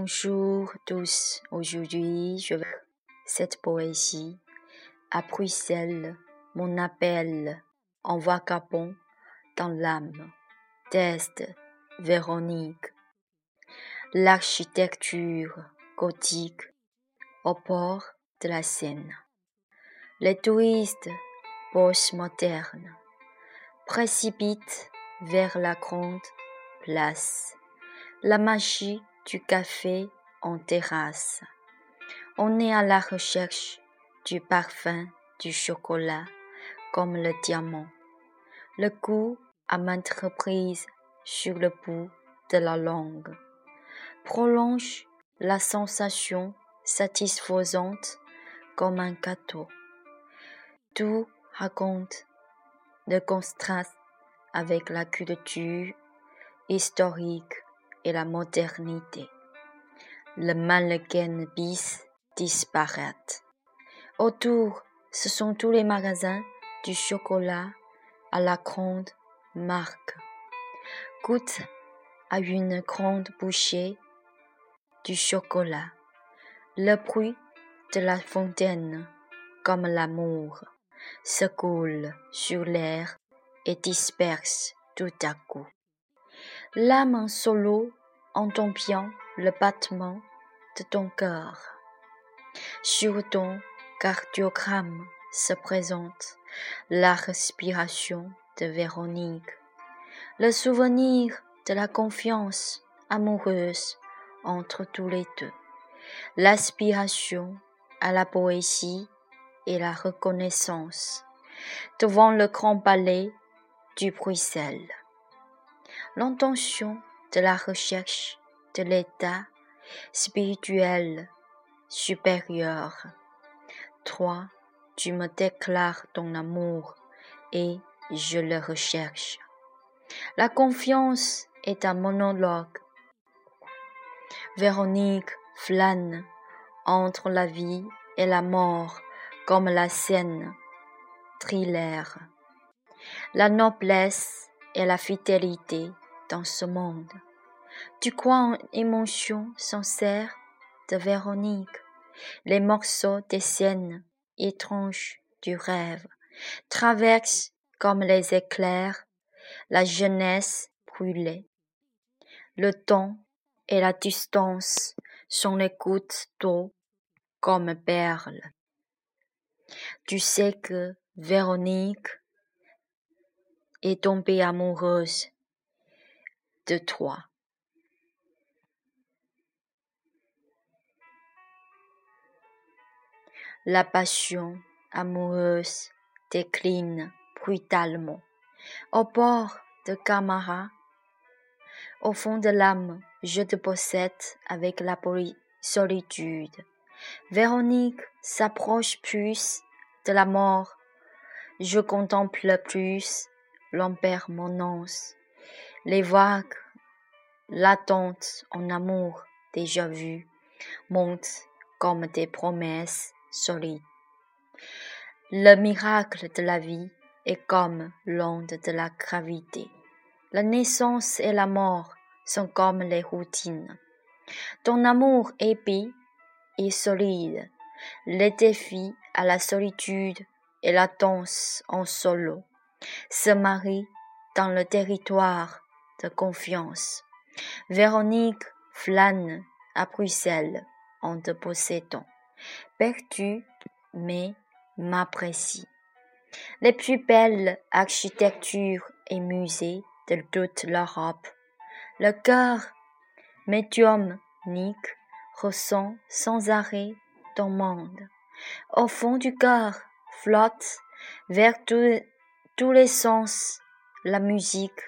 Bonjour tous, aujourd'hui je vais cette poésie. À Bruxelles, mon appel en vagabond dans l'âme. Test Véronique. L'architecture gothique au port de la Seine. Les touristes postmodernes précipitent vers la grande place. La magie du café en terrasse. On est à la recherche du parfum du chocolat comme le diamant. Le goût à maintes reprises sur le bout de la langue prolonge la sensation satisfaisante comme un gâteau. Tout raconte le contraste avec la culture historique et la modernité. Le mannequin bis disparaît. Autour, ce sont tous les magasins du chocolat à la grande marque. Goûte à une grande bouchée du chocolat. Le bruit de la fontaine, comme l'amour, se coule sur l'air et disperse tout à coup. L'âme en solo bien le battement de ton cœur. Sur ton cardiogramme se présente la respiration de Véronique, le souvenir de la confiance amoureuse entre tous les deux, l'aspiration à la poésie et la reconnaissance devant le grand palais du Bruxelles l'intention de la recherche de l'état spirituel supérieur. 3. Tu me déclares ton amour et je le recherche. La confiance est un monologue. Véronique flâne entre la vie et la mort comme la scène thriller. La noblesse et la fidélité dans ce monde. Tu crois en émotion sincère de Véronique, les morceaux des scènes étranges du rêve traversent comme les éclairs la jeunesse brûlée. Le temps et la distance sont les gouttes comme perles. Tu sais que Véronique est tombée amoureuse de toi. La passion amoureuse décline brutalement. Au bord de Camara, au fond de l'âme, je te possède avec la solitude. Véronique s'approche plus de la mort. Je contemple plus l'impermanence les vagues, l'attente en amour déjà vu, montent comme des promesses solides. Le miracle de la vie est comme l'onde de la gravité. La naissance et la mort sont comme les routines. Ton amour épais et solide, les défis à la solitude et la danse en solo se marient dans le territoire confiance. Véronique flâne à Bruxelles en te possédant. Perdu, mais m'apprécie. Les plus belles architectures et musées de toute l'Europe. Le cœur médiumnique ressent sans arrêt ton monde. Au fond du cœur flotte vers tous les sens la musique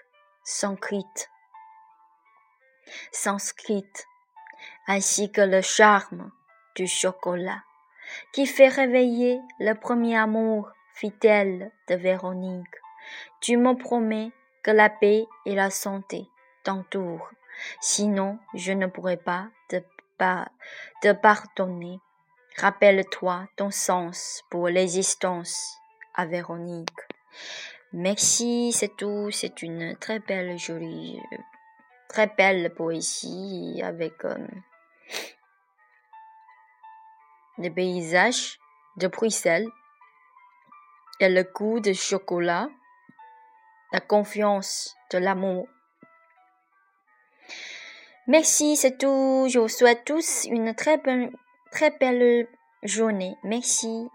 sanskrit, sanscrite, ainsi que le charme du chocolat, qui fait réveiller le premier amour fidèle de Véronique. Tu me promets que la paix et la santé t'entourent, sinon je ne pourrai pas te, te pardonner. Rappelle-toi ton sens pour l'existence à Véronique. Merci, c'est tout. C'est une très belle, jolie, très belle poésie avec euh, le paysage de Bruxelles et le goût de chocolat, la confiance de l'amour. Merci, c'est tout. Je vous souhaite tous une très belle journée. Merci.